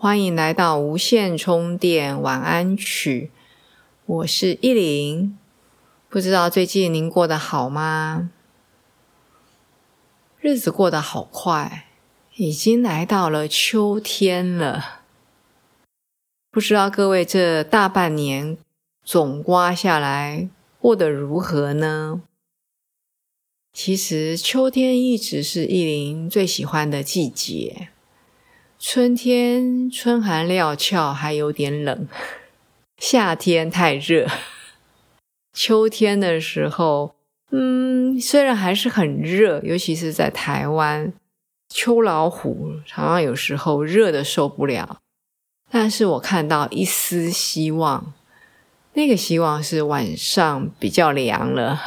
欢迎来到无线充电晚安曲，我是依林。不知道最近您过得好吗？日子过得好快，已经来到了秋天了。不知道各位这大半年总刮下来过得如何呢？其实秋天一直是依林最喜欢的季节。春天春寒料峭，还有点冷；夏天太热。秋天的时候，嗯，虽然还是很热，尤其是在台湾，秋老虎常常有时候热的受不了。但是我看到一丝希望，那个希望是晚上比较凉了，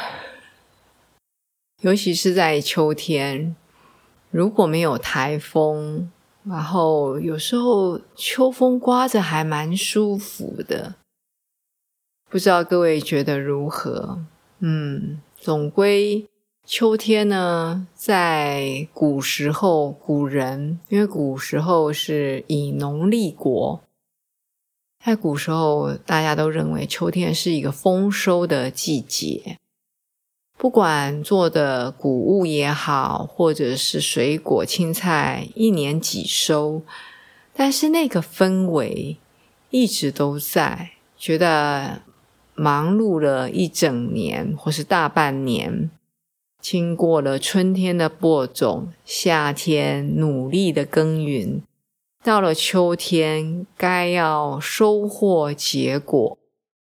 尤其是在秋天，如果没有台风。然后有时候秋风刮着还蛮舒服的，不知道各位觉得如何？嗯，总归秋天呢，在古时候古人，因为古时候是以农立国，在古时候大家都认为秋天是一个丰收的季节。不管做的谷物也好，或者是水果、青菜，一年几收，但是那个氛围一直都在。觉得忙碌了一整年，或是大半年，经过了春天的播种，夏天努力的耕耘，到了秋天该要收获结果，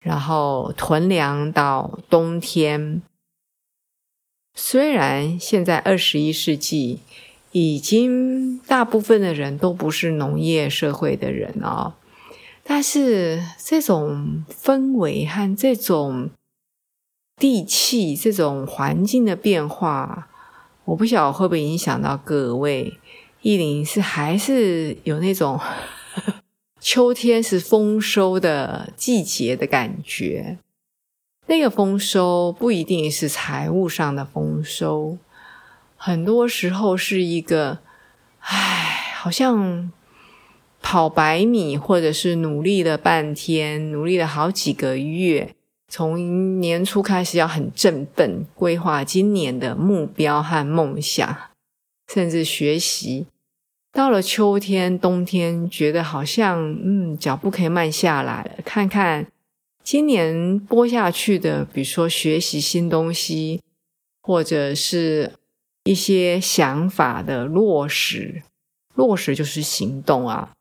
然后囤粮到冬天。虽然现在二十一世纪已经大部分的人都不是农业社会的人哦，但是这种氛围和这种地气、这种环境的变化，我不晓得会不会影响到各位。意林是还是有那种 秋天是丰收的季节的感觉。那个丰收不一定是财务上的丰收，很多时候是一个，唉，好像跑百米，或者是努力了半天，努力了好几个月，从年初开始要很振奋，规划今年的目标和梦想，甚至学习，到了秋天、冬天，觉得好像嗯，脚步可以慢下来了，看看。今年播下去的，比如说学习新东西，或者是一些想法的落实，落实就是行动啊。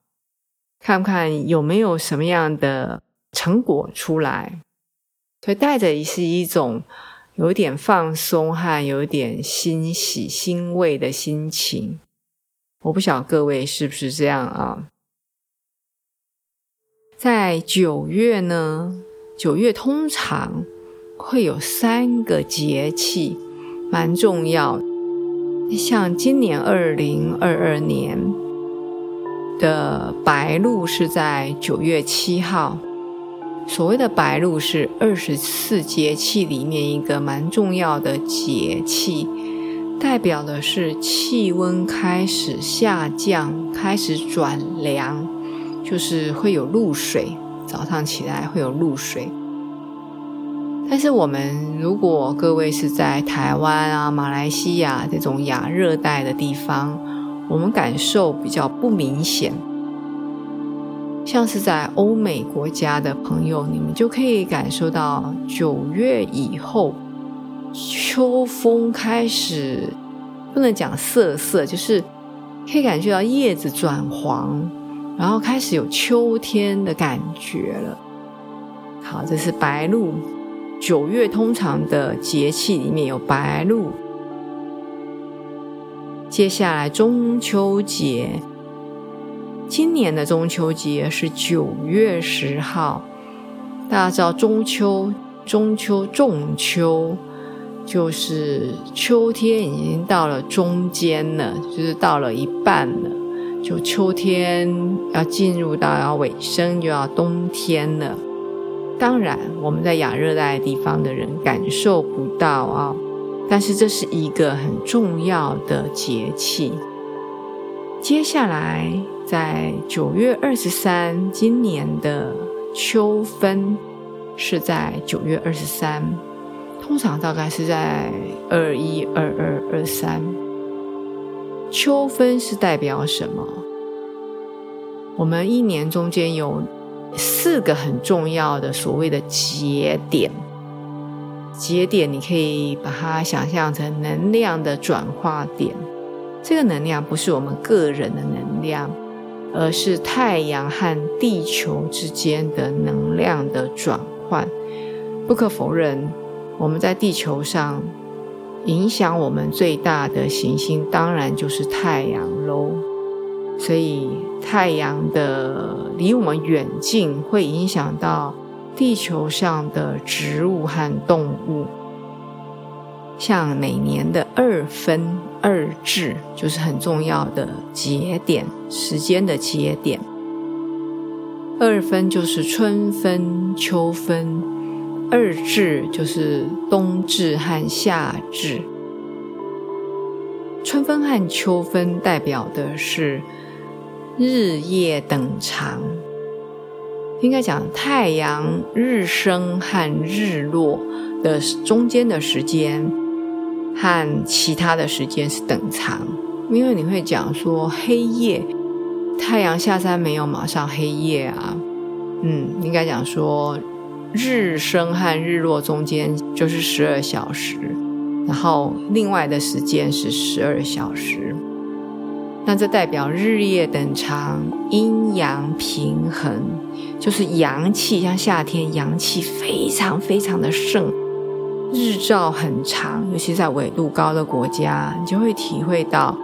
看看有没有什么样的成果出来？所以带着是一种有点放松和有点欣喜欣慰的心情。我不晓得各位是不是这样啊？在九月呢？九月通常会有三个节气，蛮重要。像今年二零二二年的白露是在九月七号。所谓的白露是二十四节气里面一个蛮重要的节气，代表的是气温开始下降，开始转凉，就是会有露水。早上起来会有露水，但是我们如果各位是在台湾啊、马来西亚这种亚热带的地方，我们感受比较不明显。像是在欧美国家的朋友，你们就可以感受到九月以后，秋风开始，不能讲瑟瑟，就是可以感觉到叶子转黄。然后开始有秋天的感觉了。好，这是白露。九月通常的节气里面有白露。接下来中秋节，今年的中秋节是九月十号。大家知道中秋，中秋仲秋，就是秋天已经到了中间了，就是到了一半了，就秋天要进入到要尾声，就要冬天了。当然，我们在亚热带地方的人感受不到啊，但是这是一个很重要的节气。接下来，在九月二十三，今年的。秋分是在九月二十三，通常大概是在二一、二二、二三。秋分是代表什么？我们一年中间有四个很重要的所谓的节点，节点你可以把它想象成能量的转化点。这个能量不是我们个人的能量。而是太阳和地球之间的能量的转换。不可否认，我们在地球上影响我们最大的行星，当然就是太阳喽。所以，太阳的离我们远近，会影响到地球上的植物和动物。像每年的二分二至，就是很重要的节点，时间的节点。二分就是春分、秋分，二至就是冬至和夏至。春分和秋分代表的是日夜等长，应该讲太阳日升和日落的中间的时间。和其他的时间是等长，因为你会讲说黑夜，太阳下山没有马上黑夜啊，嗯，应该讲说日升和日落中间就是十二小时，然后另外的时间是十二小时，那这代表日夜等长，阴阳平衡，就是阳气像夏天阳气非常非常的盛。日照很长，尤其在纬度高的国家，你就会体会到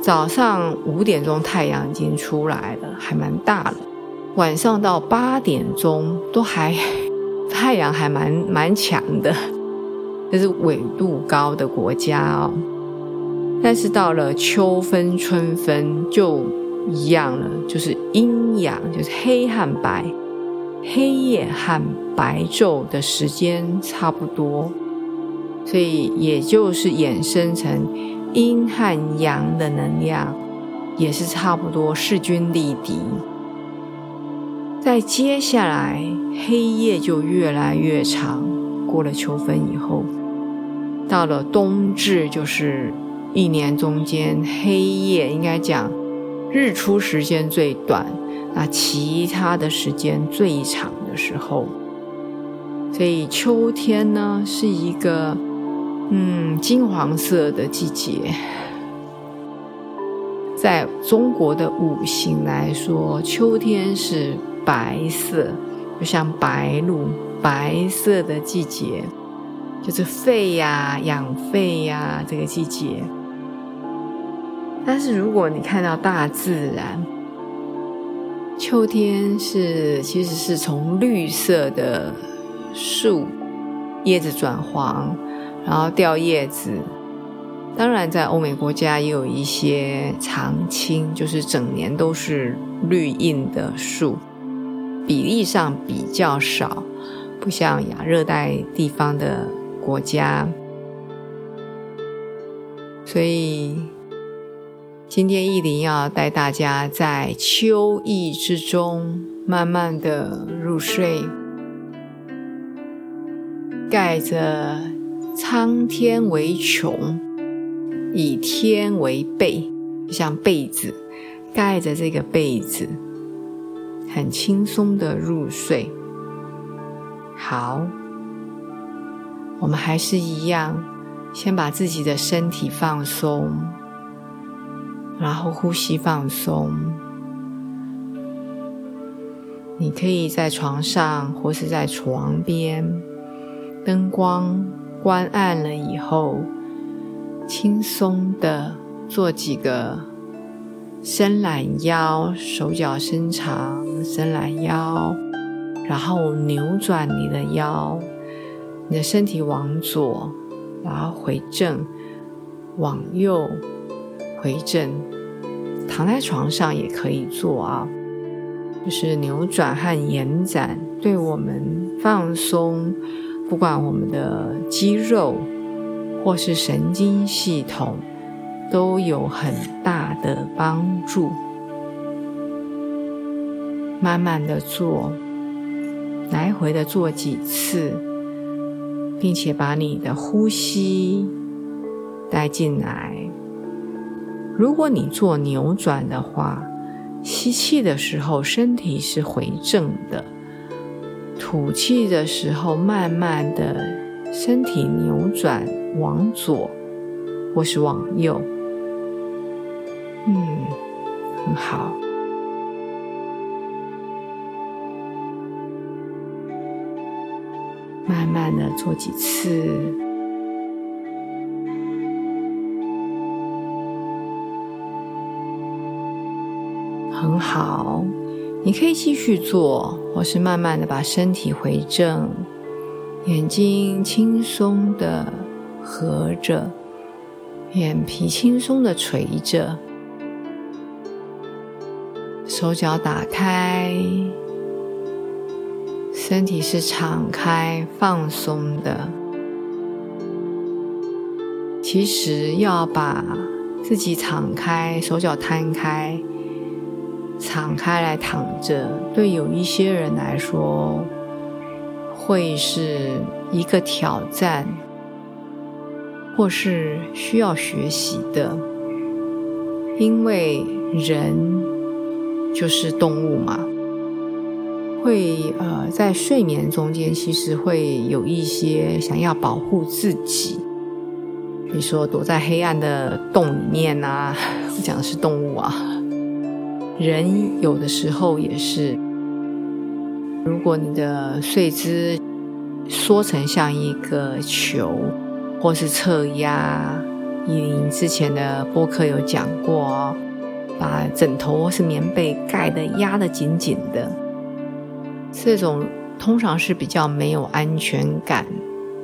早上五点钟太阳已经出来了，还蛮大了。晚上到八点钟都还太阳还蛮蛮强的，这是纬度高的国家哦。但是到了秋分、春分就一样了，就是阴阳，就是黑和白。黑夜和白昼的时间差不多，所以也就是衍生成阴和阳的能量也是差不多势均力敌。在接下来，黑夜就越来越长。过了秋分以后，到了冬至，就是一年中间黑夜应该讲日出时间最短。那其他的时间最长的时候，所以秋天呢是一个嗯金黄色的季节。在中国的五行来说，秋天是白色，就像白露，白色的季节，就是肺呀、养肺呀这个季节。但是如果你看到大自然，秋天是，其实是从绿色的树叶子转黄，然后掉叶子。当然，在欧美国家也有一些常青，就是整年都是绿荫的树，比例上比较少，不像亚热带地方的国家，所以。今天意林要带大家在秋意之中，慢慢的入睡，盖着苍天为穹，以天为被，像被子，盖着这个被子，很轻松的入睡。好，我们还是一样，先把自己的身体放松。然后呼吸放松，你可以在床上或是在床边，灯光关暗了以后，轻松的做几个伸懒腰，手脚伸长，伸懒腰，然后扭转你的腰，你的身体往左，然后回正，往右，回正。躺在床上也可以做啊，就是扭转和延展，对我们放松，不管我们的肌肉或是神经系统，都有很大的帮助。慢慢的做，来回的做几次，并且把你的呼吸带进来。如果你做扭转的话，吸气的时候身体是回正的，吐气的时候慢慢的身体扭转往左或是往右。嗯，很好，慢慢的做几次。很好，你可以继续做，或是慢慢的把身体回正，眼睛轻松的合着，眼皮轻松的垂着，手脚打开，身体是敞开放松的。其实要把自己敞开，手脚摊开。敞开来躺着，对有一些人来说会是一个挑战，或是需要学习的，因为人就是动物嘛，会呃在睡眠中间其实会有一些想要保护自己，比如说躲在黑暗的洞里面啊，我讲的是动物啊。人有的时候也是，如果你的睡姿缩成像一个球，或是侧压，依林之前的播客有讲过哦，把枕头或是棉被盖的压得紧紧的，这种通常是比较没有安全感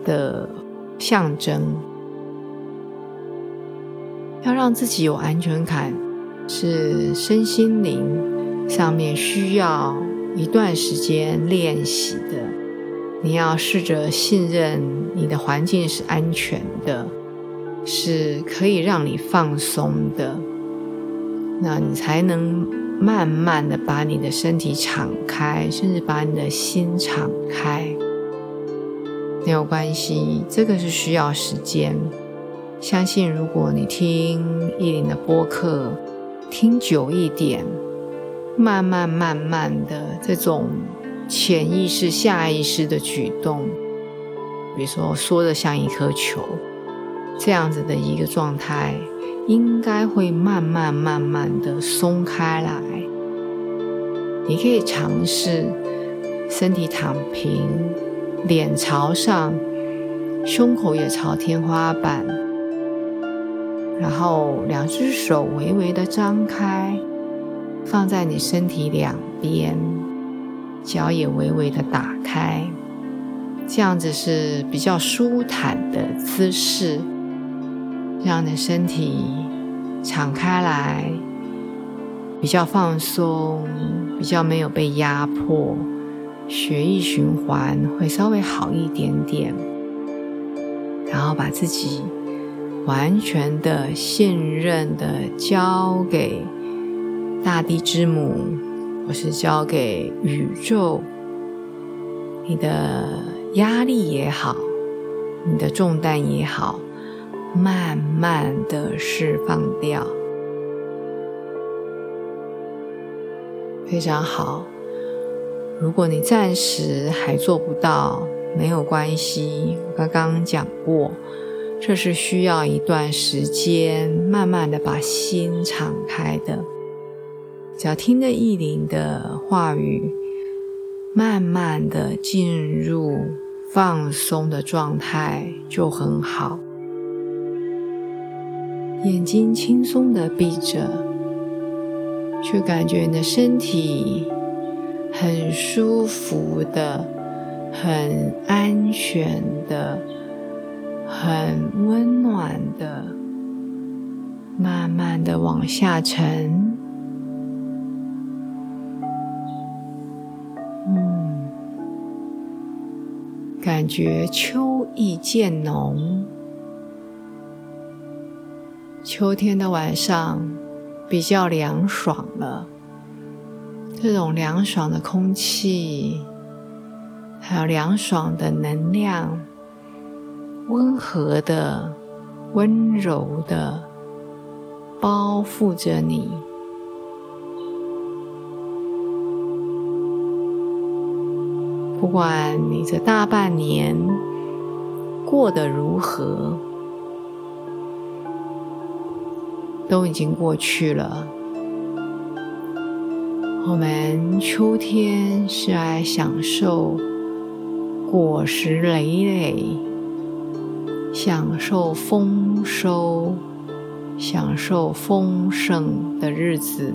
的象征。要让自己有安全感。是身心灵上面需要一段时间练习的。你要试着信任你的环境是安全的，是可以让你放松的，那你才能慢慢的把你的身体敞开，甚至把你的心敞开。没有关系，这个是需要时间。相信如果你听意林的播客。听久一点，慢慢慢慢的这种潜意识、下意识的举动，比如说缩的像一颗球，这样子的一个状态，应该会慢慢慢慢的松开来。你可以尝试身体躺平，脸朝上，胸口也朝天花板。然后两只手微微的张开，放在你身体两边，脚也微微的打开，这样子是比较舒坦的姿势，让你的身体敞开来，比较放松，比较没有被压迫，血液循环会稍微好一点点，然后把自己。完全的信任的交给大地之母，或是交给宇宙，你的压力也好，你的重担也好，慢慢的释放掉，非常好。如果你暂时还做不到，没有关系，我刚刚讲过。这是需要一段时间，慢慢的把心敞开的。只要听着意林的话语，慢慢的进入放松的状态，就很好。眼睛轻松的闭着，去感觉你的身体很舒服的、很安全的、很温暖的，慢慢的往下沉。嗯，感觉秋意渐浓。秋天的晚上比较凉爽了，这种凉爽的空气，还有凉爽的能量，温和的、温柔的包覆着你。不管你这大半年过得如何。都已经过去了。我们秋天是来享受果实累累，享受丰收、享受丰盛的日子。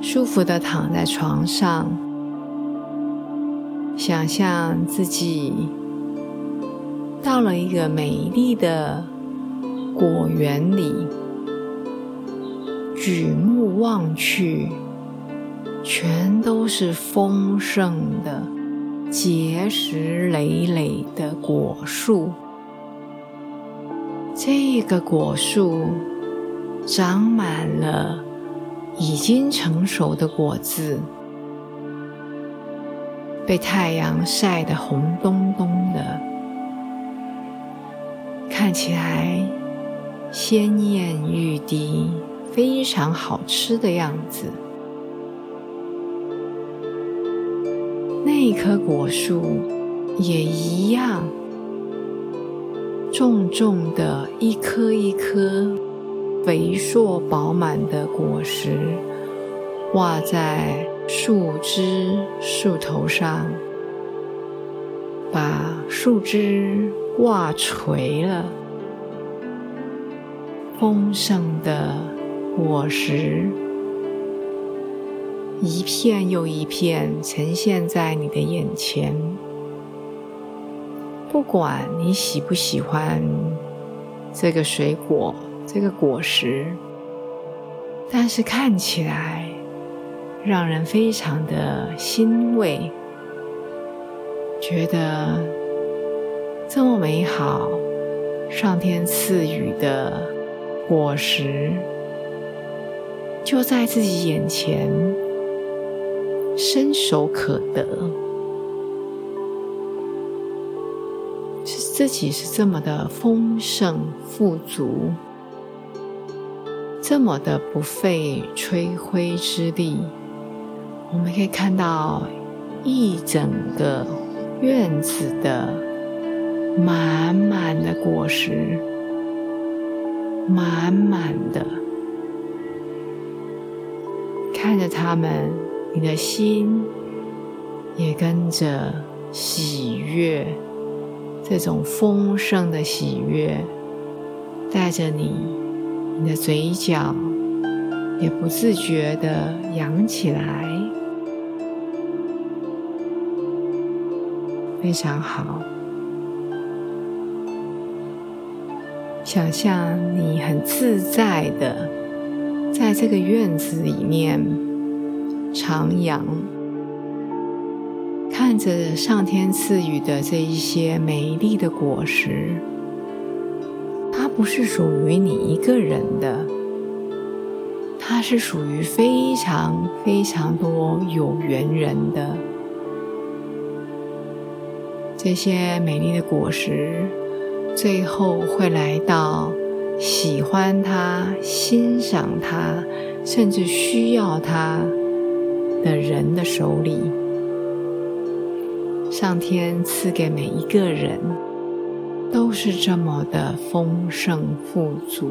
舒服的躺在床上，想象自己到了一个美丽的。果园里，举目望去，全都是丰盛的、结实累累的果树。这个果树长满了已经成熟的果子，被太阳晒得红彤彤的，看起来。鲜艳欲滴，非常好吃的样子。那棵果树也一样，重重的一颗一颗肥硕饱满的果实挂在树枝树头上，把树枝挂垂了。丰盛的果实，一片又一片呈现在你的眼前。不管你喜不喜欢这个水果、这个果实，但是看起来让人非常的欣慰，觉得这么美好，上天赐予的。果实就在自己眼前，伸手可得，是自己是这么的丰盛富足，这么的不费吹灰之力。我们可以看到一整个院子的满满的果实。满满的，看着他们，你的心也跟着喜悦，这种丰盛的喜悦带着你，你的嘴角也不自觉的扬起来，非常好。想象你很自在的在这个院子里面徜徉，看着上天赐予的这一些美丽的果实，它不是属于你一个人的，它是属于非常非常多有缘人的。这些美丽的果实。最后会来到喜欢他、欣赏他，甚至需要他的人的手里。上天赐给每一个人都是这么的丰盛富足，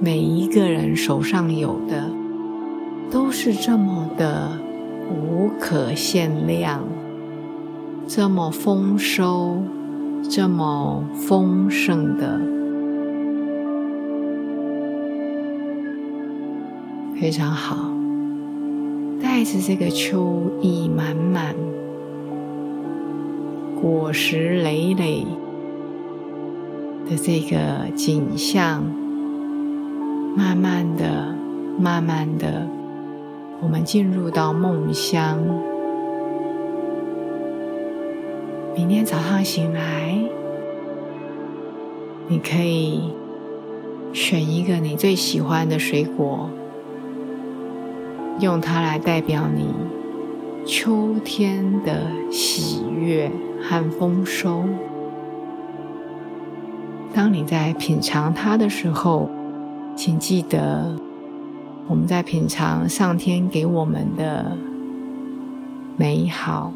每一个人手上有的都是这么的无可限量，这么丰收。这么丰盛的，非常好，带着这个秋意满满、果实累累的这个景象，慢慢的、慢慢的，我们进入到梦乡。明天早上醒来，你可以。选一个你最喜欢的水果，用它来代表你秋天的喜悦和丰收。当你在品尝它的时候，请记得我们在品尝上天给我们的美好，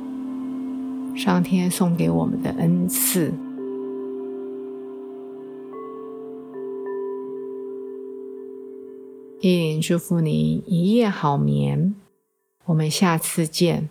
上天送给我们的恩赐。依林祝福你一夜好眠，我们下次见。